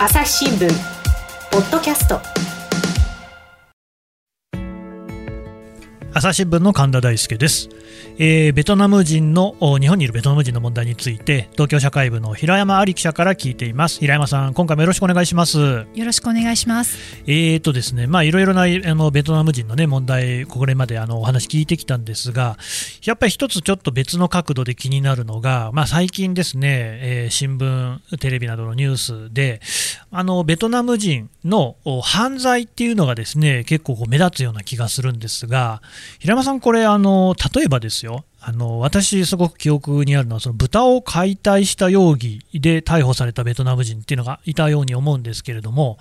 朝日新聞ポッドキャスト朝日新聞の神田大輔です、えー、ベトナム人の日本にいるベトナム人の問題について東京社会部の平山有記者から聞いています。平山さん今回もよろしくお願いします。よろしくお願いします。えーとですねまあいろいろなあのベトナム人のね問題これまであのお話聞いてきたんですがやっぱり一つちょっと別の角度で気になるのがまあ最近ですね、えー、新聞テレビなどのニュースであのベトナム人の犯罪っていうのがですね結構こう目立つような気がするんですが平山さんこれあの例えばですよ。あの私、すごく記憶にあるのは、その豚を解体した容疑で逮捕されたベトナム人っていうのがいたように思うんですけれども、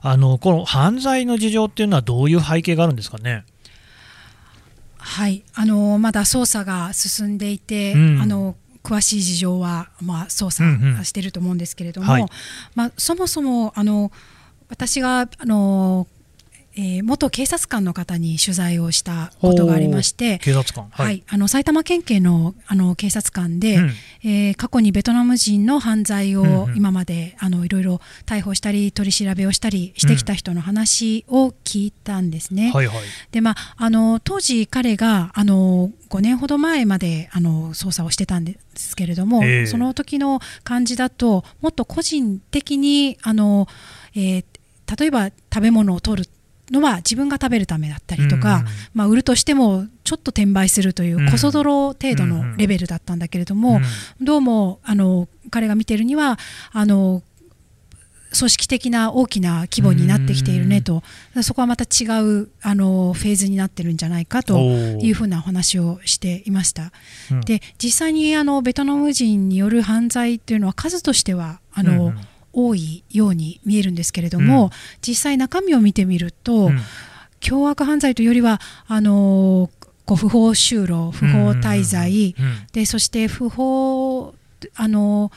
あのこの犯罪の事情っていうのは、どういう背景があるんですかね？はい。あのまだ捜査が進んでいて、うん、あの詳しい事情は、まあ、捜査していると思うんですけれども、うんうんはい、まあ、そもそもあの私があのえー、元警察官の方に取材をしたことがありまして警察官、はい、はい、あの埼玉県警のあの警察官で、うん、えー、過去にベトナム人の犯罪を今まで、うん。うん、あのいろいろ逮捕したり取り調べをしたりしてきた人の話を聞いたんですね。うんはいはい、でまあ、あの当時彼があの5年ほど前まであの捜査をしてたんですけれども、えー、その時の感じだともっと個人的にあの、えー、例えば食べ物を取るのは自分が食べるためだったりとか、うん、まあ、売るとしてもちょっと転売するというこそ泥程度のレベルだったんだけれども、うん、どうもあの彼が見てるにはあの組織的な大きな規模になってきているねと、そこはまた違うあのフェーズになってるんじゃないかというふうなお話をしていました。で実際にあのベトナム人による犯罪というのは数としてはあの、うん多いように見えるんですけれども、うん、実際中身を見てみると、うん、凶悪犯罪というよりはあのこう不法就労不法滞在、でそして不法あの、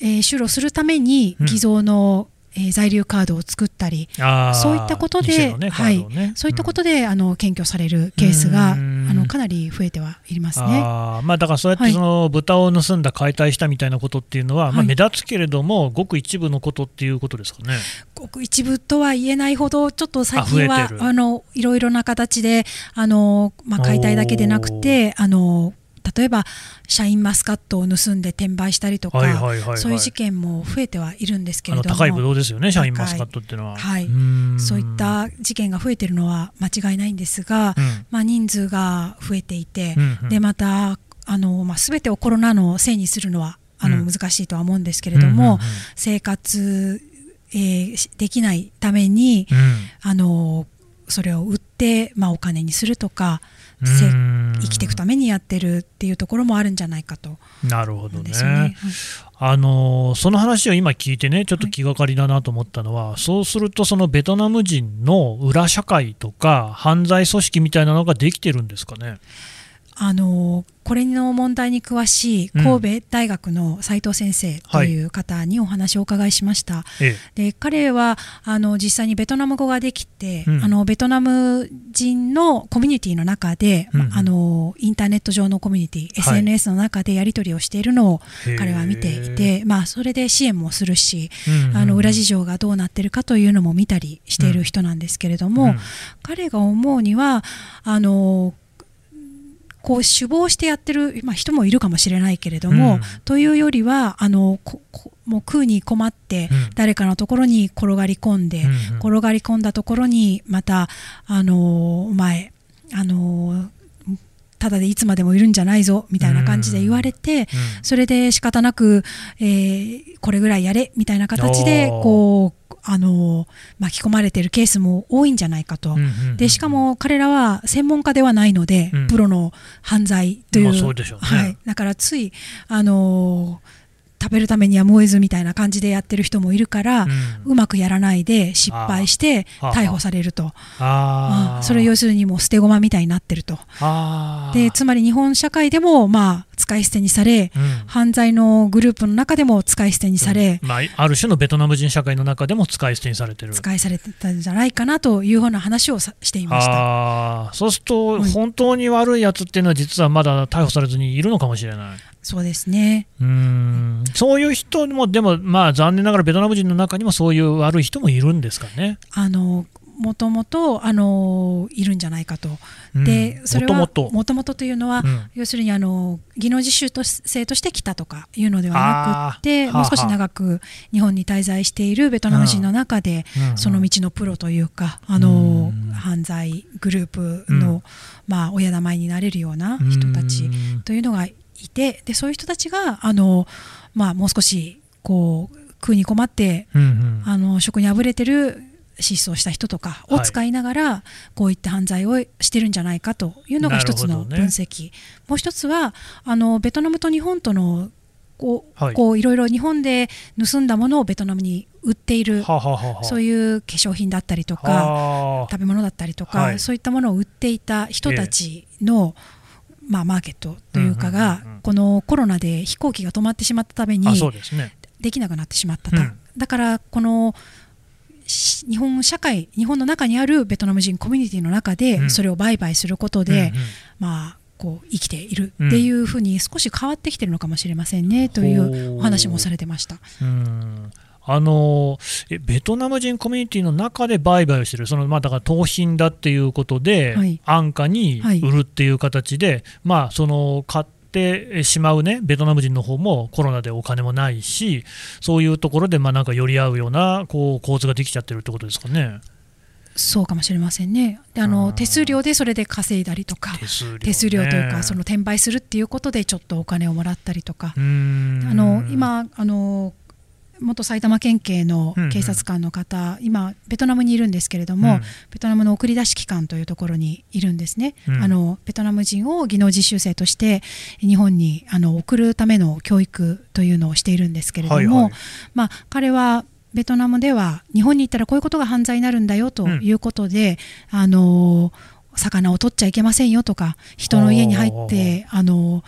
えー、就労するために偽造のえー、在留カードを作ったりそういったことで、ね、はい、そういったことで、うん、あの検挙されるケースがあのかなり増えてはいますね。あ、まあ、だからそうやってその、はい、豚を盗んだ解体したみたいなことっていうのは、まあ、目立つけれども、ごく一部のことっていうことですかね。ごく一部とは言えないほどちょっと最近はあのいろいろな形であの、まあ、解体だけでなくてあの例えばシャインマスカットを盗んで転売したりとか、そういう事件も増えてはいるんですけれども高いブドウですよねシャインマスカットっていうのは、はい、そういった事件が増えているのは間違いないんですが、うん、まあ、人数が増えていて、うんうん、でまたあの、まあ、全てをコロナのせいにするのはあの、難しいとは思うんですけれども、生活、えー、できないために、あのそれを売って、まあ、お金にするとか生きていくためにやってるっていうところもあるんじゃないかと。なるほどね。ねあのその話を今聞いてね、ちょっと気がかりだなと思ったのは、はい、そうすると、そのベトナム人の裏社会とか、犯罪組織みたいなのができてるんですかね？あのこれの問題に詳しい神戸大学の斉藤先生という方にお話をお伺いしました、はい、で彼はあの実際にベトナム語ができて、うん、あのベトナム人のコミュニティの中で、うん、あのインターネット上のコミュニティ、はい、SNS の中でやり取りをしているのを彼は見ていて、まあ、それで支援もするし、うん、あの裏事情がどうなっているかというのも見たりしている人なんですけれども、彼が思うにはあのこう首謀してやってる、まあ、人もいるかもしれないけれども、うん、というよりはあのもう食うに困って誰かのところに転がり込んで、うん、転がり込んだところにまたあのお前あのただでいつまでもいるんじゃないぞみたいな感じで言われて、うん、それで仕方なく、えー、これぐらいやれみたいな形でこうあの巻き込まれているケースも多いんじゃないかと、でしかも彼らは専門家ではないので、うん、プロの犯罪という、まあうね、はい、だからついあの食べるためには燃えずみたいな感じでやってる人もいるから、うん、うまくやらないで失敗して逮捕されると。あ、それ要するにもう捨て駒みたいになってると。でつまり日本社会でもまあ使い捨てにされ、うん、犯罪のグループの中でも使い捨てにされ、うん、まあ、ある種のベトナム人社会の中でも使い捨てにされてる。使いされてたんじゃないかなというような話をしていました。そうすると、本当に悪いやつっていうのは実はまだ逮捕されずにいるのかもしれないそうですね。うん。そういう人も、でも、まあ、残念ながらベトナム人の中にもそういう悪い人もいるんですかね。あのもともとあのいるんじゃないかと、でそれはもともと。というのは、うん、要するにあの技能実習と生として来たとかいうのではなくてもう少し長く日本に滞在しているベトナム人の中で、その道のプロというかあの、犯罪グループの、まあ、親玉になれるような人たちというのがいてでそういう人たちがあの、まあ、もう少しこう食うに困って、あの職にあぶれてる失踪した人とかを使いながら、こういった犯罪をしてるんじゃないかというのが一つの分析、ね、もう一つはあのベトナムと日本とのこう、はい、こういろいろ日本で盗んだものをベトナムに売っている、はははそういう化粧品だったりとか食べ物だったりとか、はい、そういったものを売っていた人たちの、えー、まあ、マーケットというかが、うんうんうんうん、このコロナで飛行機が止まってしまったためにできなくなってしまったと、うん、だからこの日本社会日本の中にあるベトナム人コミュニティの中でそれを売買することで、うんうん。うん、まあこう生きている。っていうふうに少し変わってきてるのかもしれませんね、というお話もされてました。うんあのベトナム人コミュニティの中で売買をしている、そのまあ、だから盗品だっていうことで、はい、安価に売るっていう形で、はい、まあ、その買ってしまうね、ベトナム人の方もコロナでお金もないし、そういうところでまあなんか寄り合うようなこう構図ができちゃってるってことですかね。そうかもしれませんね。であの手数料でそれで稼いだりとか手数料、ね,、手数料というかその転売するっていうことでちょっとお金をもらったりとか。あの今あの元埼玉県警の警察官の方、うんうん、今、ベトナムにいるんですけれども、うん、ベトナムの送り出し機関というところにいるんですね、うん、あのベトナム人を技能実習生として日本にあの送るための教育というのをしているんですけれども、はいはい、まあ、彼はベトナムでは日本に行ったらこういうことが犯罪になるんだよということで、うん、あの魚を取っちゃいけませんよとか人の家に入ってあの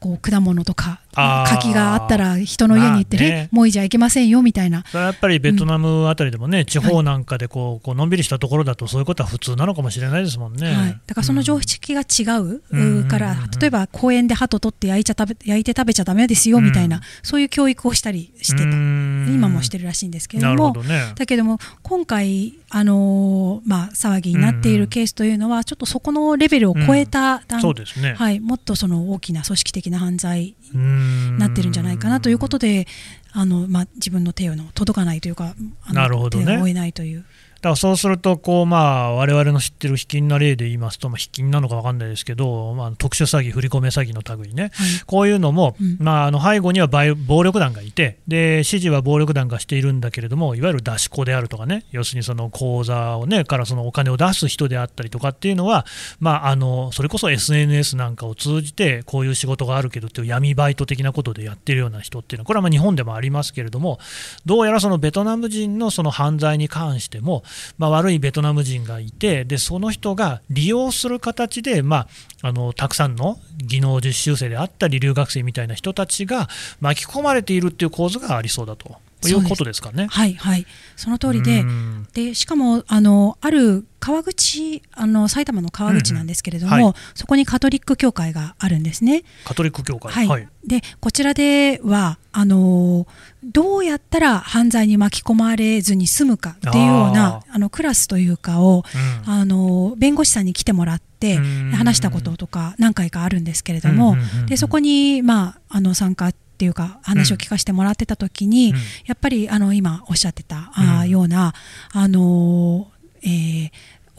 こう果物とか柿があったら人の家に行ってね、ね。もういじゃいけませんよみたいな。やっぱりベトナムあたりでもね、うん、地方なんかでこう、はい、こうのんびりしたところだとそういうことは普通なのかもしれないですもんね、はい、だからその常識が違うから、例えば公園で鳩取って焼いちゃ食べ焼いて食べちゃだめですよみたいな、うん、そういう教育をしたりしてた。今もしてるらしいんですけれども、ね、だけども今回あのー、まあ、騒ぎになっているケースというのは、ちょっとそこのレベルを超えた、うん。そうですね。はい、もっとその大きな組織的な犯罪になってるんじゃないかなということで、あのまあ、自分の手の届かないというか、なるほどね、手を負えないという。だからそうするとこう、まあ、我々の知ってる卑近な例で言いますと、まあ、卑近なのか分かんないですけど、まあ、特殊詐欺、振り込め詐欺の類ね、はい、こういうのも、うん、まあ、あの背後には暴力団がいてで、指示は暴力団がしているんだけれども、いわゆる出し子であるとかね、要するにその口座を、ね、からそのお金を出す人であったりとかっていうのは、まあ、あのそれこそ SNS なんかを通じて、こういう仕事があるけどっていう闇バイト的なことでやってるような人っていうのは、これはまあ日本でもありますけれども、どうやらそのベトナム人のその犯罪に関しても、まあ、悪いベトナム人がいてでその人が利用する形で、まあ、あのたくさんの技能実習生であったり留学生みたいな人たちが巻き込まれているっていう構図がありそうだと。いうことですかね。はいはい、その通りで、でしかもあのある川口あの埼玉の川口なんですけれども、うんはい、そこにカトリック教会があるんですね。カトリック教会。はい。はい、でこちらではあのどうやったら犯罪に巻き込まれずに済むかっていうようなあのクラスというかを、うん、あの弁護士さんに来てもらって話したこととか何回かあるんですけれども、でそこにまああの参加っていうか話を聞かせてもらってた時に、うん、やっぱりあの今おっしゃってた、あようなあのえー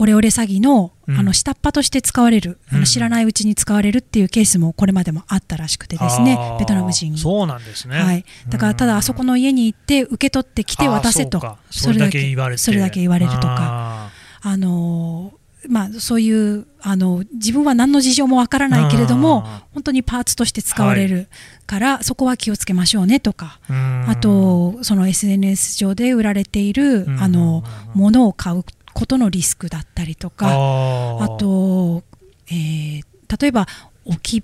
オレオレ詐欺の,、あの下っ端として使われる、あの知らないうちに使われるっていうケースもこれまでもあったらしくてですね、ベトナム人そうなんですね、はい、だからただあそこの家に行って受け取ってきて渡せと。それだけ言われそれだけ言われるとか。あのまあ、そういうあの自分は何の事情もわからないけれども本当にパーツとして使われるから、はい、そこは気をつけましょうねとかあとその SNS 上で売られているあのものを買うことのリスクだったりとかあと、えー、例えば置きっ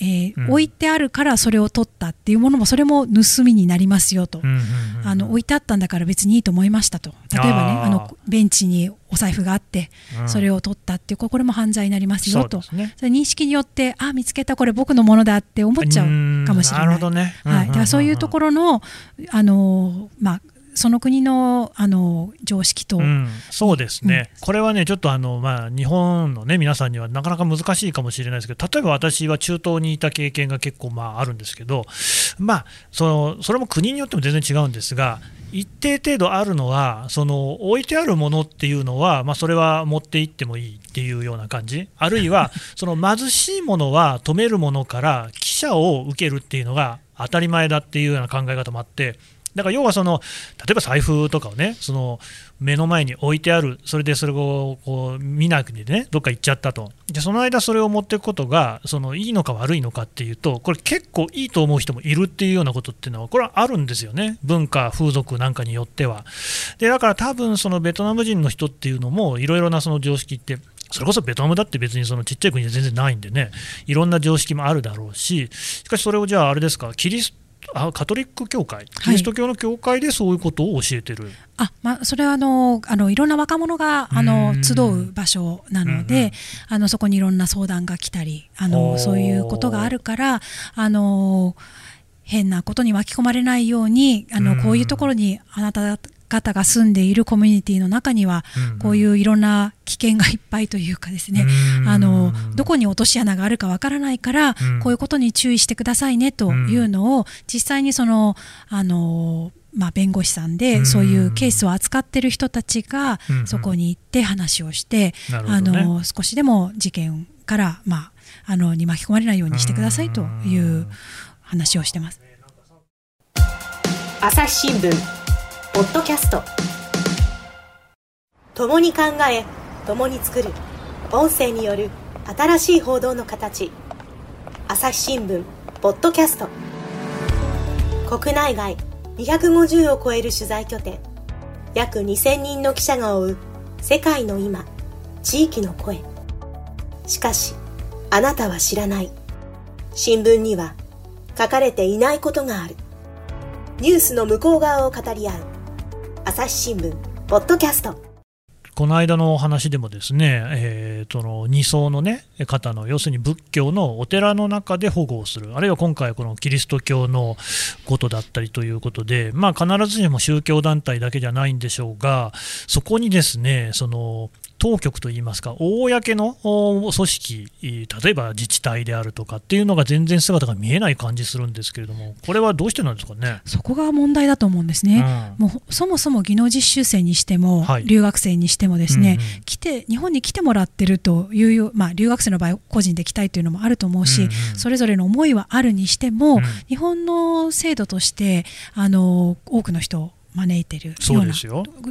えー、うん、置いてあるからそれを取ったっていうものもそれも盗みになりますよと、うんうんうん、あの置いてあったんだから別にいいと思いましたと。例えばねあのベンチにお財布があって、それを取ったっていうこれも犯罪になりますよと。そ、ね,、れ認識によってあ見つけたこれ僕のものだって思っちゃうかもしれない。なるほどね、はい、だからそういうところのあの、まあその国のあの常識と、うん、そうですね、うん、これはね、ちょっとあの、まあ、日本の、ね、皆さんにはなかなか難しいかもしれないですけど、例えば私は中東にいた経験が結構まああるんですけど、まあ、そのそれも国によっても全然違うんですが、一定程度あるのは、その置いてあるものっていうのは、まあ、それは持って行ってもいいっていうような感じ、あるいは その貧しいものは止めるものから記者を受けるっていうのが当たり前だっていうような考え方もあって、だから要はその、例えば財布とかをね、その目の前に置いてある、それでそれをこう見なくてね、どっか行っちゃったと、でその間、それを持っていくことがそのいいのか悪いのかっていうと、これ、結構いいと思う人もいるっていうようなことっていうのは、これはあるんですよね、文化、風俗なんかによっては。でだから多分そのベトナム人の人っていうのも、いろいろなその常識って、それこそベトナムだって別にそのちっちゃい国で全然ないんでね、いろんな常識もあるだろうし、しかしそれをじゃあ、あれですか、キリスあカトリック教会、キリスト教の教会でそういうことを教えてる、はい、あまあ、それはあのあのいろんな若者があの集う場所なので、あのそこにいろんな相談が来たりあのそういうことがあるからあの変なことに巻き込まれないようにあのこういうところにあなた方が住んでいるコミュニティの中には、こういういろんな危険がいっぱいというかですね、あのどこに落とし穴があるかわからないから、こういうことに注意してくださいねというのを実際にそのあのまあ、弁護士さんでそういうケースを扱っている人たちがそこに行って話をして、あの少しでも事件から、まあ、あのに巻き込まれないようにしてくださいという話をしてます。朝日新聞ポッドキャスト。共に考え共に作る。音声による新しい報道の形。朝日新聞ポッドキャスト。国内外250を超える取材拠点。約2000人の記者が追う世界の今地域の声。しかしあなたは知らない。新聞には書かれていないことがある。ニュースの向こう側を語り合う。朝日新聞ポッドキャスト。この間のお話でもですね、えー、その2層の、ね、方の要するに仏教のお寺の中で保護をする。あるいは今回このキリスト教のことだったりということで、まあ、必ずしも宗教団体だけじゃないんでしょうがそこにですねその当局といいますか、公の組織、例えば自治体であるとかっていうのが全然姿が見えない感じするんですけれども、これはどうしてなんですかね？そこが問題だと思うんですね、うん、もうそもそも技能実習生にしても、はい、留学生にしても、ですね、うんうん、来て日本に来てもらってるという、まあ、留学生の場合、個人で来たいというのもあると思うし、うんうん、それぞれの思いはあるにしても、うん、日本の制度としてあの多くの人招いてるよ。うな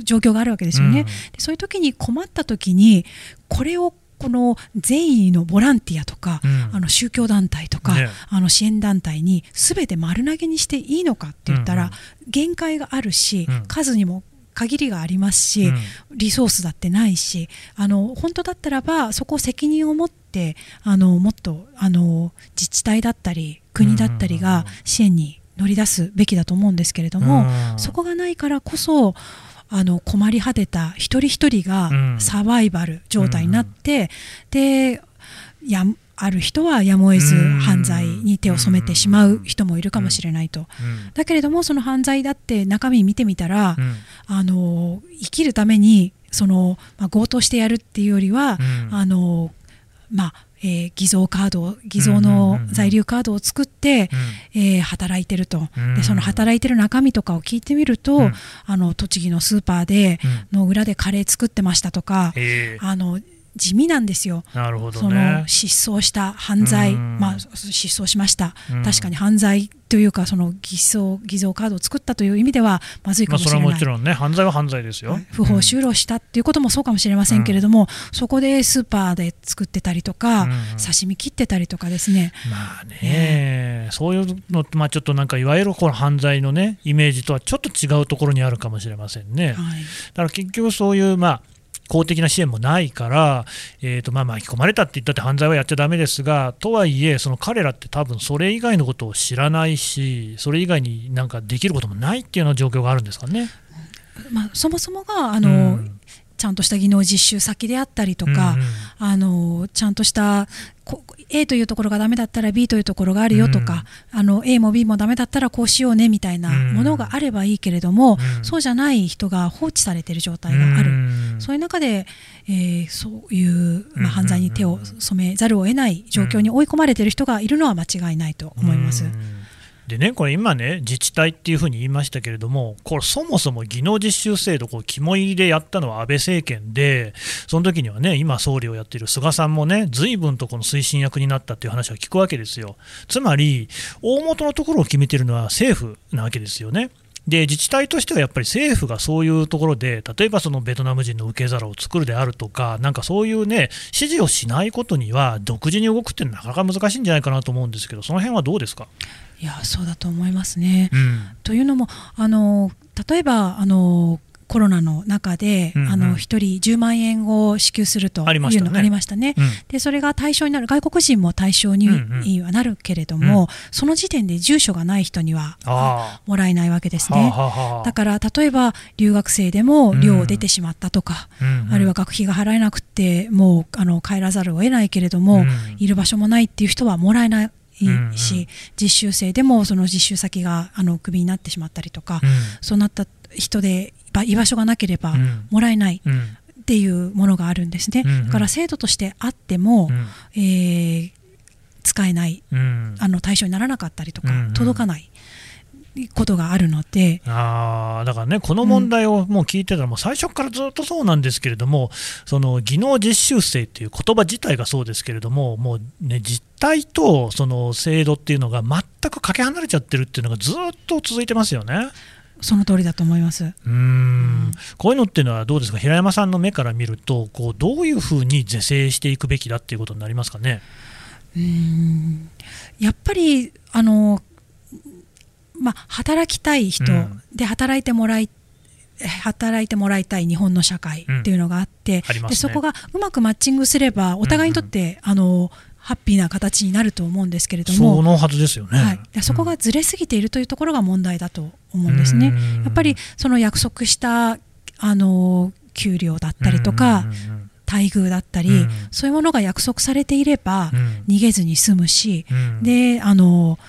状況があるわけですよね。うん、そういう時に困った時にこれをこの善意のボランティアとか、うん、あの宗教団体とか、ね、あの支援団体にすべて丸投げにしていいのかって言ったら、うん。うん、限界があるし、うん、数にも限りがありますし、うん、リソースだってないしあの本当だったらばそこを責任を持ってあのもっとあの自治体だったり国だったりが支援に乗り出すべきだと思うんですけれども、そこがないからこそあの困り果てた一人一人がサバイバル状態になって、でやある人はやむを得ず犯罪に手を染めてしまう人もいるかもしれないと、だけれどもその犯罪だって中身見てみたら、あの生きるためにその、まあ、強盗してやるっていうよりは、あのまあえー、偽造カード偽造の在留カードを作って、うん、えー、働いてると、うん、でその働いてる中身とかを聞いてみると、うん、あの栃木のスーパーで、の裏でカレー作ってましたとか、あの地味なんですよ、なるほど、ね、その失踪した犯罪、まあ、失踪しました、確かに犯罪というか、その偽装偽造カードを作ったという意味ではまずいかもしれない、まあ、それはもちろんね、犯罪は犯罪ですよ、不法就労したっていうこともそうかもしれませんけれども、うん、そこでスーパーで作ってたりとか、うん、刺身切ってたりとかですね。まあね、えー、そういうの、まあ、ちょっとなんか、いわゆるこの犯罪のね、イメージとはちょっと違うところにあるかもしれませんね。はい、だから結局そういう、まあ公的な支援もないから、えーとまあ、巻き込まれたって言ったって犯罪はやっちゃだめですが、とはいえ、その彼らって多分それ以外のことを知らないし、それ以外になんかできることもないっていうような状況があるんですかね。まあ、そもそもがあの、うんちゃんとした技能実習先であったりとか、うん、あのちゃんとした A というところがダメだったら B というところがあるよとか、うん、あの A も B もダメだったらこうしようねみたいなものがあればいいけれども、うん、そうじゃない人が放置されている状態がある、うん、そういう中で、えー、そういう、まあ、犯罪に手を染めざるを得ない状況に追い込まれている人がいるのは間違いないと思います。でね、これ今ね、自治体っていうふうに言いましたけれども、これそもそも技能実習制度、こう肝入りでやったのは安倍政権で、その時にはね、今総理をやっている菅さんもね、随分とこの推進役になったっていう話は聞くわけですよ。つまり、大元のところを決めてるのは政府なわけですよね。で自治体としてはやっぱり政府がそういうところで、例えばそのベトナム人の受け皿を作るであるとか、なんかそういうね、指示をしないことには、独自に動くってなかなか難しいんじゃないかなと思うんですけど、その辺はどうですか？いやそうだと思いますね。うん、というのもあの例えばあのコロナの中で、うんうん、あの1人10万円を支給するというのがありましたね、うん、でそれが対象になる外国人も対象にはなるけれども、うん、その時点で住所がない人にはもらえないわけですね。だから例えば留学生でも寮を出てしまったとか、うん、あるいは学費が払えなくてもうあの帰らざるを得ないけれども、いる場所もないっていう人はもらえない。いいし、うんうん、実習生でもその実習先があのクビになってしまったりとか、うん、そうなった人で居場所がなければもらえない。っていうものがあるんですね、だから制度としてあっても、うん、えー、使えない、うん、あの対象にならなかったりとか、届かないことがあるので。あだからね、この問題をもう聞いてたら、もう最初からずっとそうなんですけれども、その技能実習生っていう言葉自体がそうですけれども、もうね、実態とその制度っていうのが全くかけ離れちゃってるっていうのがずっと続いてますよね。その通りだと思います。うん。こういうのっていうのはどうですか、平山さんの目から見ると、こうどういうふうに是正していくべきだっていうことになりますかね？うん。やっぱりあのまあ、働きたい人で働いてもらい働いてもらいたい日本の社会っていうのがあって、うん。ね、でそこがうまくマッチングすればお互いにとって、うんうん、あのハッピーな形になると思うんですけれども。そのはずですよね、はい、そこがずれすぎているというところが問題だと思うんですね。やっぱりその約束したあの給料だったりとか、待遇だったり、うん、そういうものが約束されていれば、逃げずに済むし、であの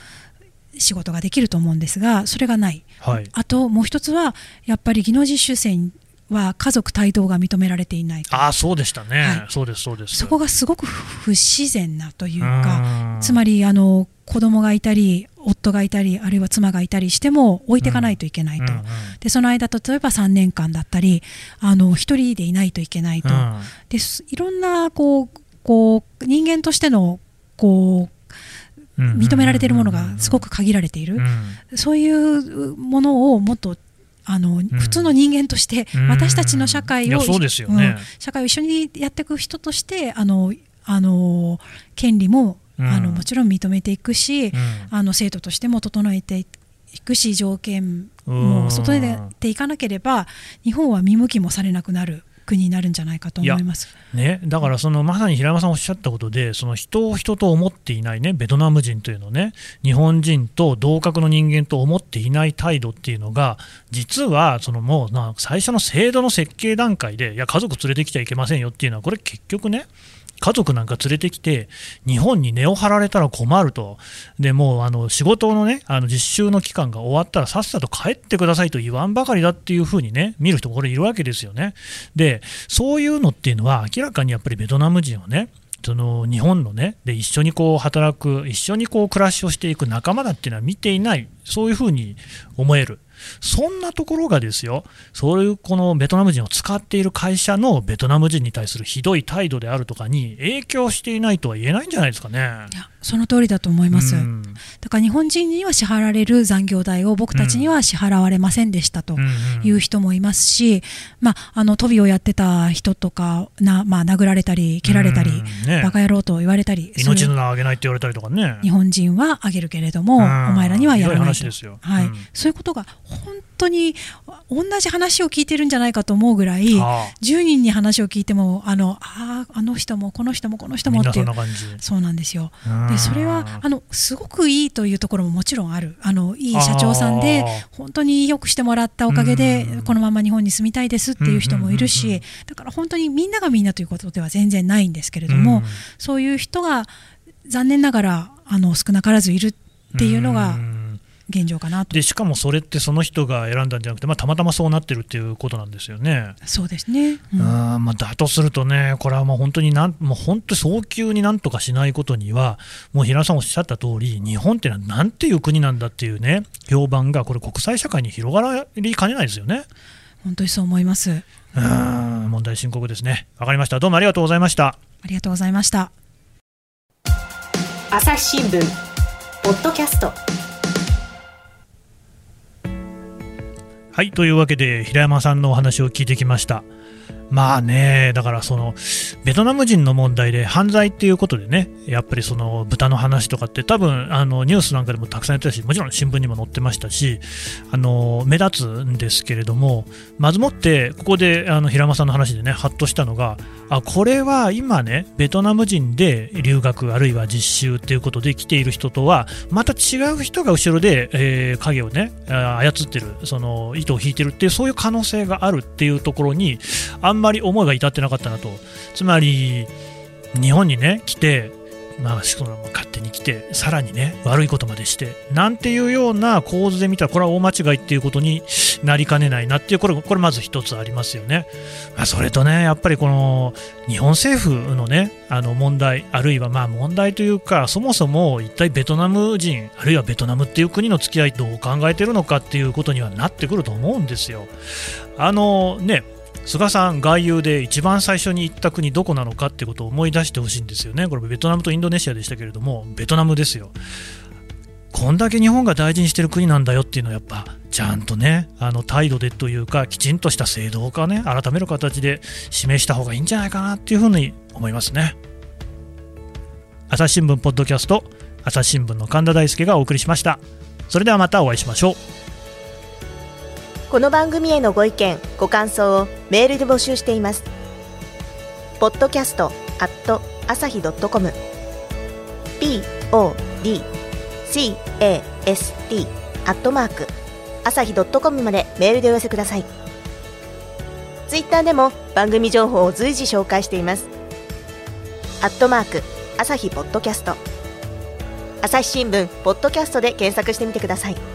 仕事ができると思うんですがそれがない、はい、あともう一つはやっぱり技能実習生は家族帯同が認められていないあそうでしたね、はい、そうですそうです。そこがすごく不自然なというかつまりあの子供がいたり夫がいたりあるいは妻がいたりしても置いていかないといけないと、うんうんうん、でその間例えば3年間だったりあの1人でいないといけないと、うん、でいろんなこうこう人間としてのこう認められているものがすごく限られている、そういうものをもっとあの、普通の人間として私たちの社会を、社会を一緒にやっていく人としてあのあの権利も、あのもちろん認めていくし、あの制度としても整えていくし条件も整えていかなければ日本は見向きもされなくなる。国になるんじゃないかと思います。ね、だからそのまさに平山さんおっしゃったことで、その人を人と思っていないね、ベトナム人というのね、日本人と同格の人間と思っていない態度っていうのが、実はそのもう最初の制度の設計段階で、いや、家族連れてきちゃいけませんよっていうのは、これ結局ね、家族なんか連れてきて、日本に根を張られたら困ると、でもうあの仕事のね、あの実習の期間が終わったらさっさと帰ってくださいと言わんばかりだっていうふうにね、見る人もこれいるわけですよね。で、そういうのっていうのは、明らかにやっぱりベトナム人はね、その日本のねで一緒にこう働く一緒にこう暮らしをしていく仲間だっていうのは見ていない。そういうふうに思える。そんなところがですよ、そういうこのベトナム人を使っている会社のベトナム人に対するひどい態度であるとかに影響していないとは言えないんじゃないですかね。その通りだと思います。だから日本人には支払われる残業代を僕たちには支払われませんでしたという人もいますし、まあ、あの飛びをやってた人とかな、まあ、殴られたり蹴られたり、ね、バカ野郎と言われたり命の名をあげないって言われたりとかね。日本人はあげるけれども、お前らにはやらないと。はい、そういうことが本当に同じ話を聞いてるんじゃないかと思うぐらい、はあ、10人に話を聞いてもあのああの人もこの人もこの人もっていうそうなんですよ。でそれはあのすごくいいというところももちろんある。あのいい社長さんで本当によくしてもらったおかげでこのまま日本に住みたいですっていう人もいるしだから本当にみんながみんなということでは全然ないんですけれどもそういう人が残念ながらあの少なからずいるっていうのが現状かなとでしかもそれってその人が選んだんじゃなくて、まあ、たまたまそうなってるっていうことなんですよね。そうですね、うん、あまあ、だとするとね、これはもう本当になんもう本当早急になんとかしないことには、もう平野さんおっしゃった通り、日本ってのはなんていう国なんだっていうね、評判がこれ、国際社会に広がりかねないですよね。本当にそう思います。うん問題深刻ですね。わかりました。どうもありがとうございました。ありがとうございました。朝日新聞ポッドキャストはいというわけで平山さんのお話を聞いてきました。まあね、だからそのベトナム人の問題で犯罪っていうことでね、やっぱりその豚の話とかって多分あのニュースなんかでもたくさんやってたし、もちろん新聞にも載ってましたし、あの目立つんですけれども、まずもってここであの平間さんの話でね、ハッとしたのが、あこれは今ね、ベトナム人で留学あるいは実習っていうことで来ている人とは、また違う人が後ろで、えー、影をね操ってる、その糸を引いてるっていうそういう可能性があるっていうところにあんまり思いが至ってなかったなと。つまり、日本にね、来て、まあ、その勝手に来て、さらにね、悪いことまでして、なんていうような構図で見たら、これは大間違いっていうことになりかねないなっていう、これ、これまず一つありますよね。まあ、それとね、やっぱりこの、日本政府のね、あの問題、あるいはまあ問題というか、そもそも一体ベトナム人、あるいはベトナムっていう国の付き合いどう考えてるのかっていうことにはなってくると思うんですよ。あのね、菅さん、外遊で一番最初に行った国どこなのかってことを思い出してほしいんですよね、これベトナムとインドネシアでしたけれども、ベトナムですよ。こんだけ日本が大事にしてる国なんだよっていうのはやっぱちゃんとねあの態度でというかきちんとした制度化ね改める形で示した方がいいんじゃないかなっていうふうに思いますね。朝日新聞ポッドキャスト朝日新聞の神田大輔がお送りしました。それではまたお会いしましょう。この番組へのご意見ご感想をメールで募集しています。ポッドキャストアット朝日ドットコム。podcast アットマーク朝日ドットコムまでメールでお寄せください。ツイッターでも番組情報を随時紹介しています。アットマーク朝日ポッドキャスト。朝日新聞ポッドキャストで検索してみてください。